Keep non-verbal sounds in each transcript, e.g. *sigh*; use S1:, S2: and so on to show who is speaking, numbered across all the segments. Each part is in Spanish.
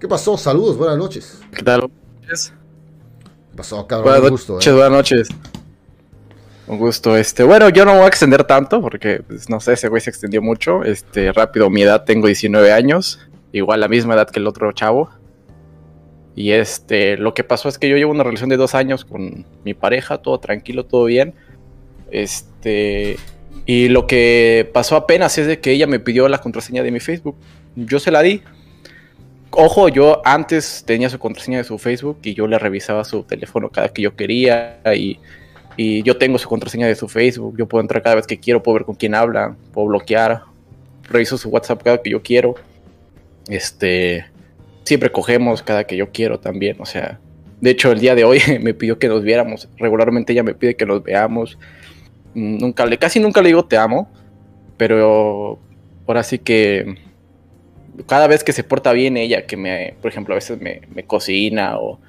S1: ¿Qué pasó? Saludos, buenas noches.
S2: ¿Qué tal?
S1: ¿Qué pasó, cabrón?
S2: Buenas
S1: Un gusto,
S2: noches,
S1: eh.
S2: buenas noches. Un gusto, este, bueno, yo no me voy a extender tanto porque, pues, no sé, ese güey se extendió mucho, este, rápido, mi edad, tengo 19 años, igual la misma edad que el otro chavo, y este, lo que pasó es que yo llevo una relación de dos años con mi pareja, todo tranquilo, todo bien, este, y lo que pasó apenas es de que ella me pidió la contraseña de mi Facebook, yo se la di, Ojo, yo antes tenía su contraseña de su Facebook y yo le revisaba su teléfono cada que yo quería y, y yo tengo su contraseña de su Facebook. Yo puedo entrar cada vez que quiero, puedo ver con quién habla, puedo bloquear, reviso su WhatsApp cada que yo quiero. Este, siempre cogemos cada que yo quiero también. O sea, de hecho el día de hoy *laughs* me pidió que nos viéramos. Regularmente ella me pide que nos veamos. Mm, Nunca le, casi nunca le digo te amo, pero ahora sí que cada vez que se porta bien ella, que me, por ejemplo, a veces me, cocina o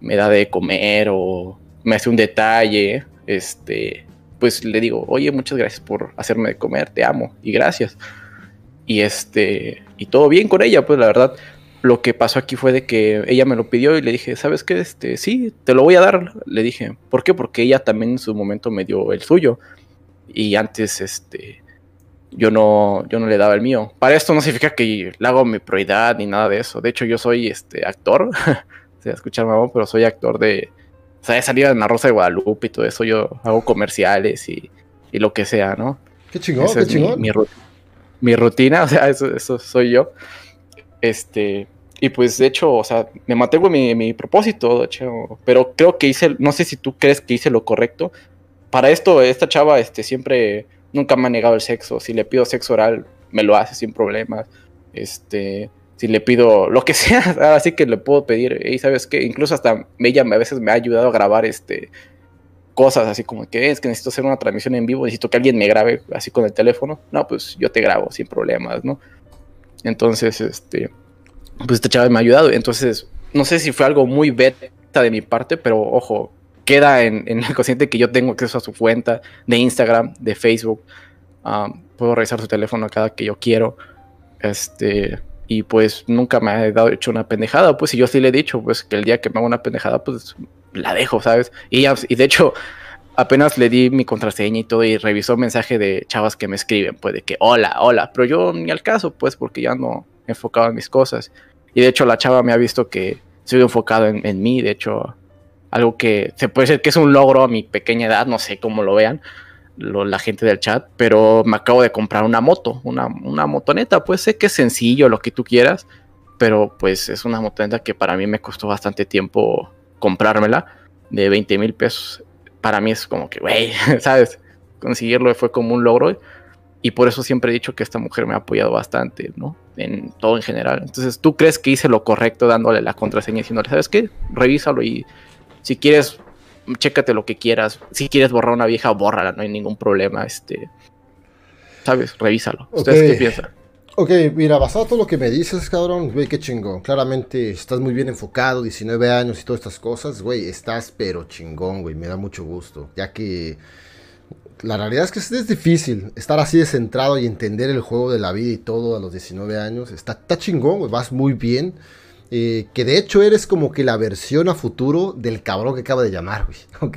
S2: me da de comer o me hace un detalle, este, pues le digo, oye, muchas gracias por hacerme de comer, te amo y gracias. Y este, y todo bien con ella, pues la verdad, lo que pasó aquí fue de que ella me lo pidió y le dije, ¿sabes qué? Este, sí, te lo voy a dar. Le dije, ¿por qué? Porque ella también en su momento me dio el suyo. Y antes, este, yo no, yo no le daba el mío. Para esto no significa que le hago mi prioridad ni nada de eso. De hecho, yo soy este actor. *laughs* Se escuchar mamón, pero soy actor de. O sea, he salido en La Rosa de Guadalupe y todo eso. Yo hago comerciales y, y lo que sea, ¿no?
S1: Qué chingón,
S2: Esa
S1: qué
S2: mi-
S1: chingón.
S2: Mi, ru- mi rutina, *laughs* o sea, eso, eso soy yo. Este. Y pues, de hecho, o sea, me mantengo en mi, mi propósito, de hecho, pero creo que hice, no sé si tú crees que hice lo correcto. Para esto, esta chava, este, siempre, nunca me ha negado el sexo. Si le pido sexo oral, me lo hace sin problemas. Este, si le pido lo que *laughs* sea, así que le puedo pedir, y sabes qué, incluso hasta ella a veces me ha ayudado a grabar, este, cosas así como que es que necesito hacer una transmisión en vivo, necesito que alguien me grabe así con el teléfono. No, pues yo te grabo sin problemas, ¿no? Entonces, este, pues esta chava me ha ayudado. Entonces, no sé si fue algo muy beta de mi parte, pero ojo, queda en, en el consciente que yo tengo acceso a su cuenta de Instagram, de Facebook. Um, puedo revisar su teléfono cada que yo quiero. Este, y pues nunca me ha dado hecho una pendejada. Pues, y yo sí le he dicho, pues, que el día que me haga una pendejada, pues la dejo, ¿sabes? Y, y de hecho, apenas le di mi contraseña y todo y revisó mensaje de chavas que me escriben, pues de que hola, hola, pero yo ni al caso, pues porque ya no enfocado en mis cosas. Y de hecho la chava me ha visto que soy enfocado en, en mí, de hecho, algo que se puede decir que es un logro a mi pequeña edad, no sé cómo lo vean lo- la gente del chat, pero me acabo de comprar una moto, una, una motoneta, pues sé que es sencillo, lo que tú quieras, pero pues es una motoneta que para mí me costó bastante tiempo comprármela, de 20 mil pesos. Para mí es como que, güey, *laughs* ¿sabes? Conseguirlo fue como un logro. Y por eso siempre he dicho que esta mujer me ha apoyado bastante, ¿no? En todo en general. Entonces, ¿tú crees que hice lo correcto dándole la contraseña y diciéndole, ¿sabes qué? Revísalo y si quieres, chécate lo que quieras. Si quieres borrar una vieja, bórrala, no hay ningún problema. Este, ¿sabes? Revísalo. ¿Ustedes
S1: Ok.
S2: qué piensan?
S1: Ok, mira, basado en todo lo que me dices, cabrón, güey, qué chingón. Claramente estás muy bien enfocado, 19 años y todas estas cosas, güey, estás pero chingón, güey, me da mucho gusto. Ya que la realidad es que es, es difícil estar así de centrado y entender el juego de la vida y todo a los 19 años. Está, está chingón, güey, vas muy bien. Eh, que de hecho eres como que la versión a futuro del cabrón que acaba de llamar, güey. *laughs* Ok.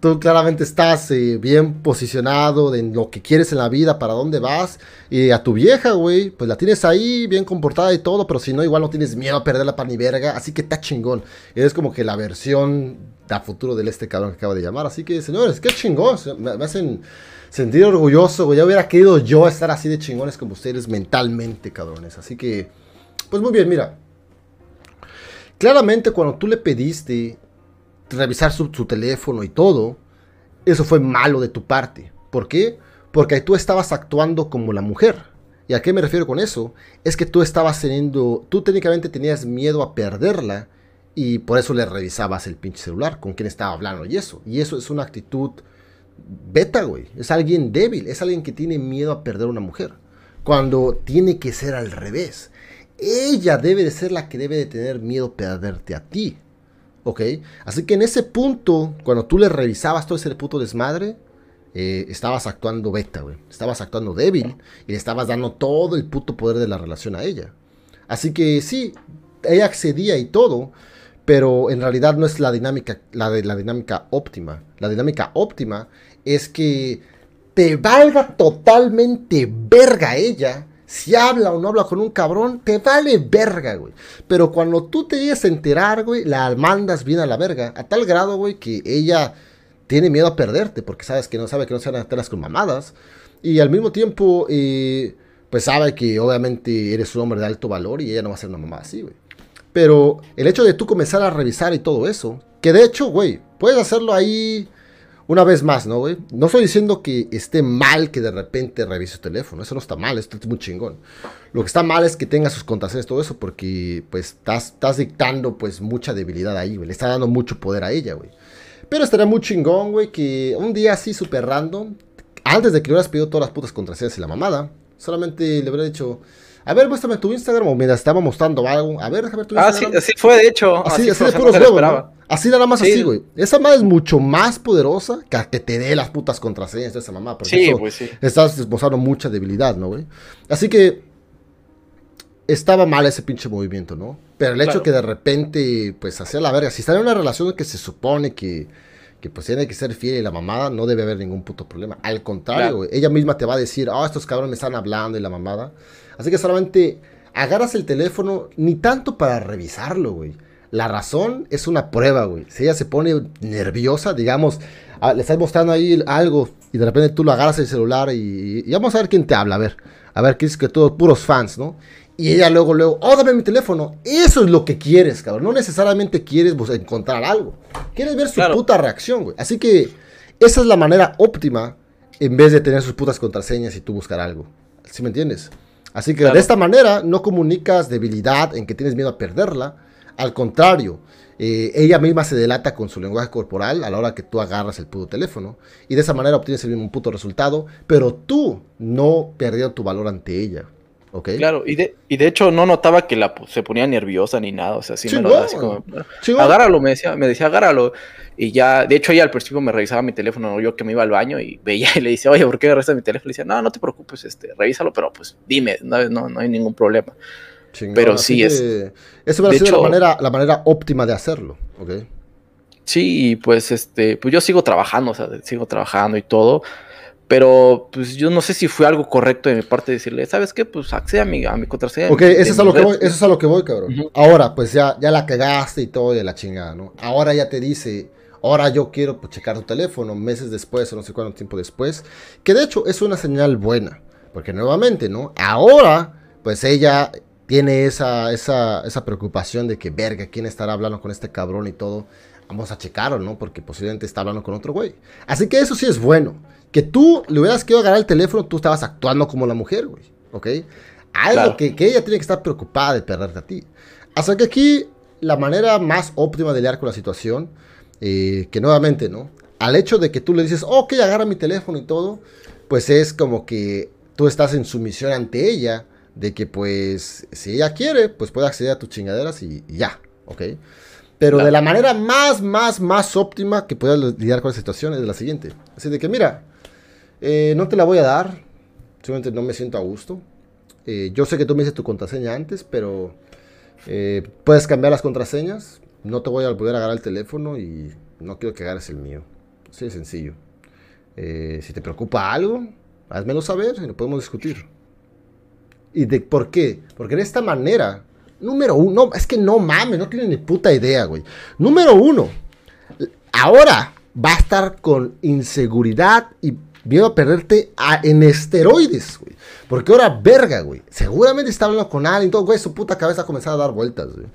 S1: Tú claramente estás eh, bien posicionado en lo que quieres en la vida, para dónde vas. Y a tu vieja, güey, pues la tienes ahí, bien comportada y todo, pero si no, igual no tienes miedo a perderla para ni verga. Así que está chingón. Eres como que la versión a futuro del este cabrón que acaba de llamar. Así que, señores, qué chingón. Me, me hacen sentir orgulloso, güey. Ya hubiera querido yo estar así de chingones como ustedes mentalmente, cabrones. Así que, pues muy bien, mira. Claramente cuando tú le pediste revisar su, teléfono y todo, eso fue malo de tu parte. ¿Por qué? Porque tú estabas actuando como la mujer. ¿Y a qué me refiero con eso? Es que tú estabas teniendo, tú técnicamente tenías miedo a perderla y por eso le revisabas el pinche celular, con quién estaba hablando y eso. Y eso es una actitud beta, güey. Es alguien débil, es alguien que tiene miedo a perder a una mujer. Cuando tiene que ser al revés. Ella debe de ser la que debe de tener miedo perderte a ti. ¿Ok? Así que en ese punto, cuando tú le revisabas todo ese puto desmadre, eh, estabas actuando beta, güey. Estabas actuando débil y le estabas dando todo el puto poder de la relación a ella. Así que sí, ella accedía y todo, pero en realidad no es la dinámica, la, de, la dinámica óptima. La dinámica óptima es que te valga totalmente verga ella. Si habla o no habla con un cabrón, te vale verga, güey. Pero cuando tú te llegues a enterar, güey, la mandas bien a la verga. A tal grado, güey, que ella tiene miedo a perderte. Porque sabes que no sabe que no se van a telas con mamadas. Y al mismo tiempo, eh, pues sabe que obviamente eres un hombre de alto valor y ella no va a ser una mamá así, güey. Pero el hecho de tú comenzar a revisar y todo eso, que de hecho, güey, puedes hacerlo ahí una vez más, ¿no, güey? No estoy diciendo que esté mal que de repente revises tu teléfono, eso no está mal, esto es muy chingón. Lo que está mal es que tengas sus contraseñas, todo eso, porque pues estás, estás dictando pues mucha debilidad ahí, güey. Le está dando mucho poder a ella, güey. Pero estaría muy chingón, güey, que un día así súper random, antes de que le hubieras pedido todas las putas contraseñas y la mamada, solamente le hubiera dicho, a ver, muéstrame tu Instagram o mientras estaba mostrando algo. A ver, déjame ver tu Instagram.
S2: Ah, sí, así fue, de hecho.
S1: Así, así, de puros huevos. Así nada más así, güey. Esa madre es mucho más poderosa que que te dé las putas contraseñas de esa mamá. Porque
S2: sí, pues sí.
S1: Estás mostrando mucha debilidad, ¿no, güey? Así que estaba mal ese pinche movimiento, ¿no? Pero el hecho que de repente, pues, hacía la verga. Si está en una relación que se supone que, que pues tiene que ser fiel y la mamada, no debe haber ningún puto problema. Al contrario, güey. Ella misma te va a decir, ah, estos cabrones me están hablando y la mamada. Así que solamente agarras el teléfono, ni tanto para revisarlo, güey. La razón es una prueba, güey. Si ella se pone nerviosa, digamos, ah, le estás mostrando ahí algo y de repente tú lo agarras el celular y, vamos a ver quién te habla, a ver. A ver, qué es que todos puros fans, ¿no? Y ella luego, luego, oh, dame mi teléfono. Eso es lo que quieres, cabrón. No necesariamente quieres pues, encontrar algo. Quieres ver su puta reacción, güey. Así que esa es la manera óptima en vez de tener sus putas contraseñas y tú buscar algo. ¿Sí me entiendes? Así que de esta manera no comunicas debilidad en que tienes miedo a perderla. Al contrario, eh, ella misma se delata con su lenguaje corporal a la hora que tú agarras el puto teléfono. Y de esa manera obtienes el mismo puto resultado, pero tú no perdieron tu valor ante ella. ¿Ok?
S2: Claro, y de, y de hecho no notaba que la, se ponía nerviosa ni nada. O sea, sí me lo así como, agárralo, me decía, me decía, agárralo. Y ya, de hecho, ella al principio me revisaba mi teléfono, yo que me iba al baño y veía y le decía, oye, ¿por qué revisas mi teléfono? Y le decía, no, no te preocupes, este, revísalo, pero pues dime, no, no, hay ningún problema. pero sí es.
S1: Eso va a ser la manera, la manera óptima de hacerlo, ¿ok?
S2: Sí, pues este, pues yo sigo trabajando, o sea, sigo trabajando y todo. Pero pues yo no sé si fue algo correcto de mi parte decirle, ¿sabes qué? Pues accede a mi, a mi contraseña.
S1: Ok, eso es, a lo que voy, eso es a lo que voy, cabrón. Ahora, pues ya, ya la cagaste y todo de la chingada, ¿no? Ahora ya te dice, Ahora yo quiero pues, checar tu teléfono meses después o no sé cuánto tiempo después. Que de hecho es una señal buena. Porque nuevamente, ¿no? Ahora, pues ella tiene esa, esa, esa preocupación de que, verga, ¿quién estará hablando con este cabrón y todo? Vamos a checarlo, ¿no? Porque posiblemente está hablando con otro güey. Así que eso sí es bueno. Que tú le hubieras querido agarrar el teléfono, tú estabas actuando como la mujer, güey. ¿Ok? Algo que, que ella tiene que estar preocupada de perderte a ti. Hasta que aquí la manera más óptima de lidiar con la situación eh, que nuevamente, ¿no? Al hecho de que tú le dices, ok, agarra mi teléfono y todo, pues es como que tú estás en sumisión ante ella, de que pues si ella quiere, pues puede acceder a tus chingaderas y, ya, ¿ok? Pero de la manera más, más, más óptima que puedas lidiar con la situación es la siguiente. Así de que, mira, eh, no te la voy a dar, simplemente no me siento a gusto. Eh, yo sé que tú me dices tu contraseña antes, pero puedes cambiar las contraseñas no te voy a poder agarrar el teléfono y no quiero que agarres el mío. Así de sencillo. Eh, si te preocupa algo, házmelo saber y lo podemos discutir. ¿Y de por qué? Porque de esta manera, número uno, es que no mames, no tiene ni puta idea, güey. Número uno, ahora va a estar con inseguridad y miedo a perderte en esteroides, güey. Porque ahora, verga, güey. Seguramente está hablando con alguien, todo, güey, su puta cabeza ha comenzado a dar vueltas, güey.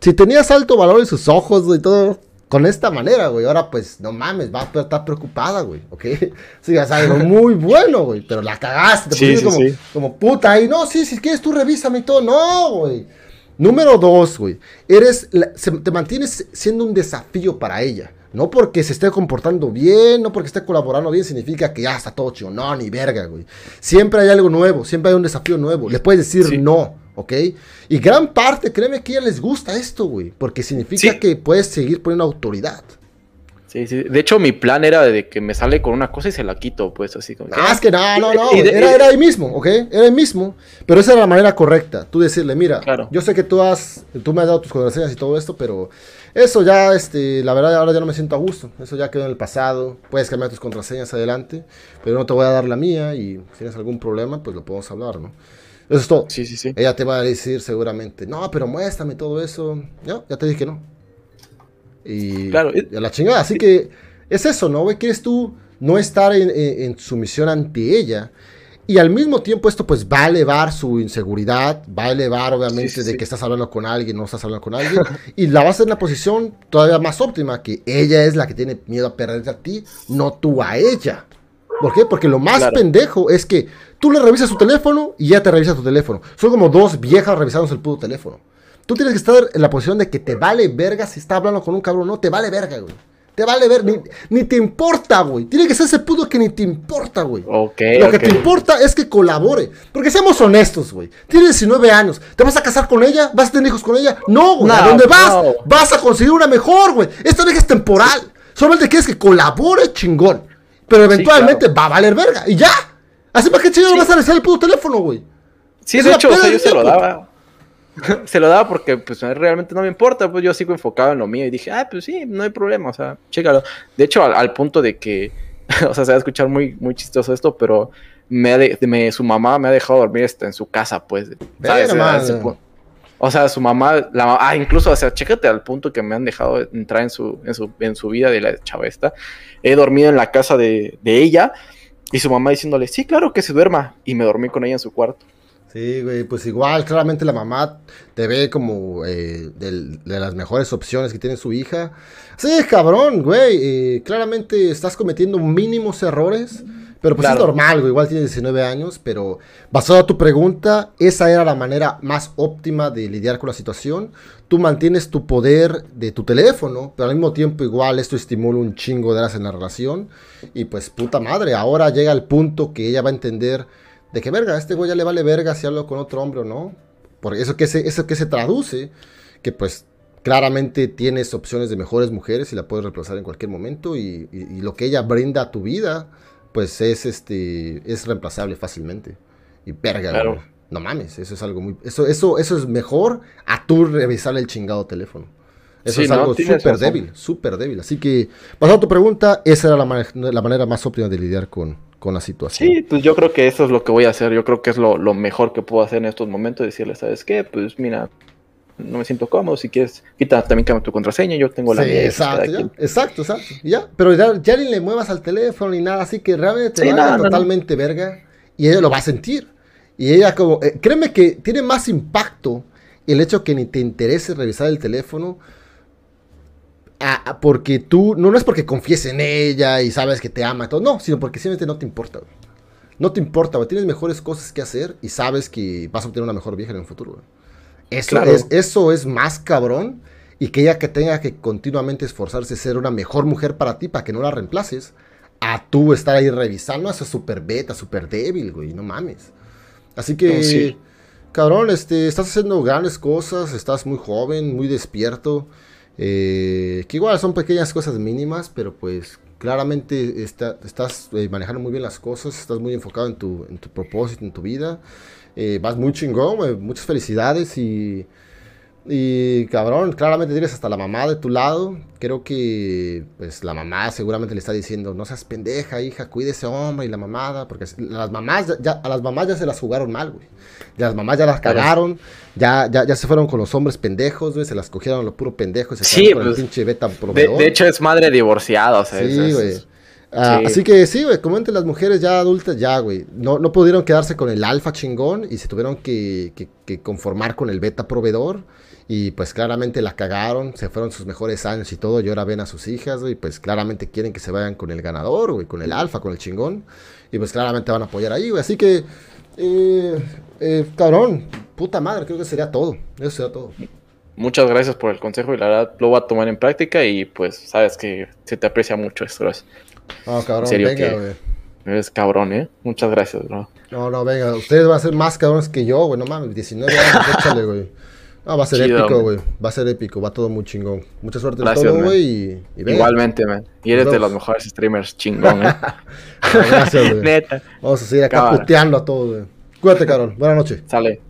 S1: Si tenías alto valor en sus ojos, güey, todo, con esta manera, güey. Ahora, pues, no mames, va a estar preocupada, güey, ¿ok? *laughs* Sí, es algo muy bueno, güey, pero la cagaste, te sí, como, como puta, y no, sí, si quieres tú revísame y todo, no, güey. Número dos, güey, eres, te mantienes siendo un desafío para ella. No porque se esté comportando bien, no porque esté colaborando bien, significa que ya está todo chido. No, ni verga, güey. Siempre hay algo nuevo, siempre hay un desafío nuevo. Le puedes decir no, ¿ok? Y gran parte, créeme que a ella les gusta esto, güey. Porque significa que puedes seguir poniendo autoridad.
S2: Sí, sí. De hecho, mi plan era de que me sale con una cosa y se la quito, pues así como.
S1: Ah, es que no, no, no. *laughs* Era, era ahí mismo, ¿ok? Era ahí mismo. Pero esa era la manera correcta. Tú decirle, mira, yo sé que tú has, tú me has dado tus contraseñas y todo esto, pero eso ya, este, la verdad, ahora ya no me siento a gusto. Eso ya quedó en el pasado. Puedes cambiar tus contraseñas adelante, pero no te voy a dar la mía y si tienes algún problema, pues lo podemos hablar, ¿no? Eso es todo.
S2: Sí, sí, sí.
S1: Ella te va a decir seguramente, no, pero muéstrame todo eso. Ya, ya te dije que no. Y,
S2: claro.
S1: a la chingada. Así que es eso, ¿no, güey? Quieres tú no estar en, sumisión ante ella. Y al mismo tiempo esto pues va a elevar su inseguridad, va a elevar obviamente de que estás hablando con alguien, no estás hablando con alguien, y la vas a en una posición todavía más óptima, que ella es la que tiene miedo a perderte a ti, no tú a ella. ¿Por qué? Porque lo más pendejo es que tú le revisas su teléfono y ya te revisa tu teléfono. Son como dos viejas revisando el puto teléfono. Tú tienes que estar en la posición de que te vale verga si está hablando con un cabrón. No, te vale verga, güey. Te vale ver, ni, te importa, güey. Tiene que ser ese puto que ni te importa, güey.
S2: Ok.
S1: Lo que te importa es que colabore. Porque seamos honestos, güey. Tienes 19 años. ¿Te vas a casar con ella? ¿Vas a tener hijos con ella? No, güey. ¿A dónde vas? Vas a conseguir una mejor, güey. Esta vieja es temporal. Solamente quieres que colabore chingón. Pero eventualmente va a valer verga. Y ya. Así para qué chingón vas a revisar el puto teléfono, güey.
S2: Sí, de hecho, o sea, yo se lo daba. *laughs* se lo daba porque pues realmente no me importa, pues yo sigo enfocado en lo mío y dije, ah, pues sí, no hay problema, o sea, chécalo. De hecho, al, punto de que, *laughs* o sea, se va a escuchar muy, muy chistoso esto, pero me, me su mamá me ha dejado dormir en su casa, pues. O sea, su mamá, la, ah, incluso, o sea, chécate al punto que me han dejado entrar en su, en su, en su vida de la chava esta. He dormido en la casa de, de ella y su mamá diciéndole, sí, claro que se duerma. Y me dormí con ella en su cuarto.
S1: Sí, güey, pues igual, claramente la mamá te ve como eh, de, las mejores opciones que tiene su hija. Sí, cabrón, güey, eh, claramente estás cometiendo mínimos errores, pero pues es normal, güey, igual tienes 19 años, pero basado a tu pregunta, esa era la manera más óptima de lidiar con la situación. Tú mantienes tu poder de tu teléfono, pero al mismo tiempo igual esto estimula un chingo de horas en la relación. Y pues puta madre, ahora llega el punto que ella va a entender de que verga, a este güey ya le vale verga si hablo con otro hombre o no. Porque eso que se, eso que se traduce, que pues claramente tienes opciones de mejores mujeres y la puedes reemplazar en cualquier momento y, lo que ella brinda a tu vida, pues es este es reemplazable fácilmente. Y verga, no mames, eso es algo muy eso eso eso es mejor a tú revisar el chingado teléfono. Eso es algo súper débil, súper débil. Así que, pasando a tu pregunta, esa era la, la manera más óptima de lidiar con, con la situación.
S2: Sí, pues yo creo que eso es lo que voy a hacer. Yo creo que es lo, mejor que puedo hacer en estos momentos. Decirle, ¿sabes qué? Pues mira, no me siento cómodo. Si quieres, quita también cambia tu contraseña. Yo tengo la mía.
S1: Exacto, exacto, exacto. Ya, pero ya, ni le muevas al teléfono ni nada. Así que realmente te va totalmente verga. Y ella lo va a sentir. Y ella, como, eh, créeme que tiene más impacto el hecho que ni te interese revisar el teléfono porque tú, no, no es porque confíes en ella y sabes que te ama y todo, no, sino porque simplemente no te importa, No te importa, Tienes mejores cosas que hacer y sabes que vas a obtener una mejor vieja en el futuro, Eso, es, eso es más cabrón y que ella que tenga que continuamente esforzarse a ser una mejor mujer para ti, para que no la reemplaces, a tú estar ahí revisando, eso es súper beta, súper débil, güey, no mames. Así que, cabrón, este, estás haciendo grandes cosas, estás muy joven, muy despierto. Eh, que igual son pequeñas cosas mínimas, pero pues claramente estás eh, manejando muy bien las cosas, estás muy enfocado en tu, en tu propósito, en tu vida. Eh, vas muy chingón, muchas felicidades y y cabrón, claramente tienes hasta la mamá de tu lado. Creo que pues la mamá seguramente le está diciendo, no seas pendeja, hija, cuide ese hombre y la mamada. Porque las mamás ya, a las mamás ya se las jugaron mal, güey. Las mamás ya las cagaron, ya, ya, ya se fueron con los hombres pendejos, güey, se las cogieron a los puro pendejos se
S2: sí, con el pues, pinche beta proveedor. De, hecho es madre divorciada, o sea,
S1: sí, güey. Ah, así que sí, güey, como entre las mujeres ya adultas, ya, güey, no, no pudieron quedarse con el alfa chingón y se tuvieron que, que conformar con el beta proveedor. Y pues claramente la cagaron, se fueron sus mejores años y todo, y ahora ven a sus hijas, y pues claramente quieren que se vayan con el ganador, güey, con el alfa, con el chingón. Y pues claramente van a apoyar ahí, güey. Así que, eh, eh, cabrón, puta madre, creo que sería todo. Eso sería todo.
S2: Muchas gracias por el consejo y la verdad lo voy a tomar en práctica y pues sabes que se te aprecia mucho esto.
S1: No, cabrón, venga, güey.
S2: Eres cabrón, ¿eh? Muchas gracias, bro.
S1: No, no, venga, ustedes van a ser más cabrones que yo, güey, no mames, 19 años, *laughs* échale, güey. No, va a ser
S2: Chido,
S1: épico,
S2: güey.
S1: Va a ser épico, va todo muy chingón. Mucha suerte en
S2: Gracias,
S1: todo, güey. Y, y ve.
S2: Igualmente, man. Y eres
S1: Nos
S2: de los mejores streamers, chingón, ¿eh? *laughs*
S1: Gracias, güey.
S2: Neta.
S1: Vamos a seguir acá
S2: Cámara.
S1: puteando a todos, güey. Cuídate, cabrón. Buenas noches.
S2: Sale.